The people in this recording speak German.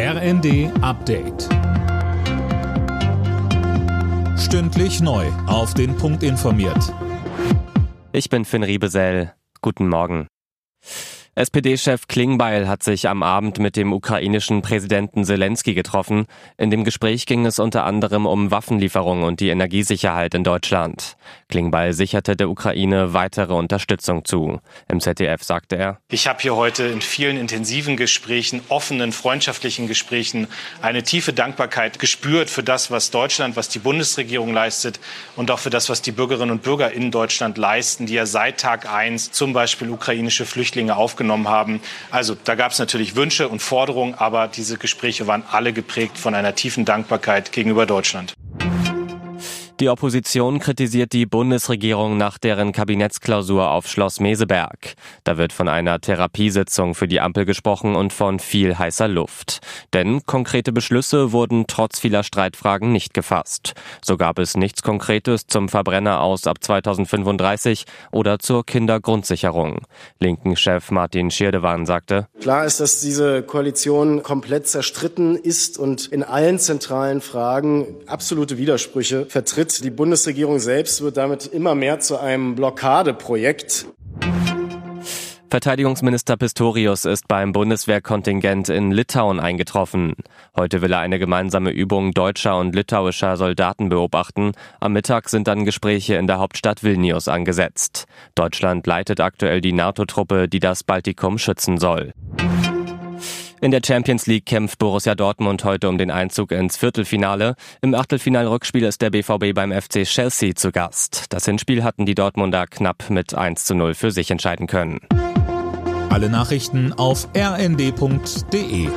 RND Update. Stündlich neu. Auf den Punkt informiert. Ich bin Finn Riebesell. Guten Morgen. SPD-Chef Klingbeil hat sich am Abend mit dem ukrainischen Präsidenten Zelensky getroffen. In dem Gespräch ging es unter anderem um Waffenlieferungen und die Energiesicherheit in Deutschland. Klingbeil sicherte der Ukraine weitere Unterstützung zu. Im ZDF sagte er, Ich habe hier heute in vielen intensiven Gesprächen, offenen, freundschaftlichen Gesprächen eine tiefe Dankbarkeit gespürt für das, was Deutschland, was die Bundesregierung leistet und auch für das, was die Bürgerinnen und Bürger in Deutschland leisten, die ja seit Tag eins zum Beispiel ukrainische Flüchtlinge aufgenommen genommen haben. Also da gab es natürlich Wünsche und Forderungen, aber diese Gespräche waren alle geprägt von einer tiefen Dankbarkeit gegenüber Deutschland. Die Opposition kritisiert die Bundesregierung nach deren Kabinettsklausur auf Schloss Meseberg. Da wird von einer Therapiesitzung für die Ampel gesprochen und von viel heißer Luft. Denn konkrete Beschlüsse wurden trotz vieler Streitfragen nicht gefasst. So gab es nichts Konkretes zum Verbrenner aus ab 2035 oder zur Kindergrundsicherung. Linken Chef Martin Schirdewan sagte, Klar ist, dass diese Koalition komplett zerstritten ist und in allen zentralen Fragen absolute Widersprüche vertritt. Die Bundesregierung selbst wird damit immer mehr zu einem Blockadeprojekt. Verteidigungsminister Pistorius ist beim Bundeswehrkontingent in Litauen eingetroffen. Heute will er eine gemeinsame Übung deutscher und litauischer Soldaten beobachten. Am Mittag sind dann Gespräche in der Hauptstadt Vilnius angesetzt. Deutschland leitet aktuell die NATO-Truppe, die das Baltikum schützen soll. In der Champions League kämpft Borussia Dortmund heute um den Einzug ins Viertelfinale. Im Achtelfinalrückspiel ist der BVB beim FC Chelsea zu Gast. Das Hinspiel hatten die Dortmunder knapp mit 1 zu 0 für sich entscheiden können. Alle Nachrichten auf rnd.de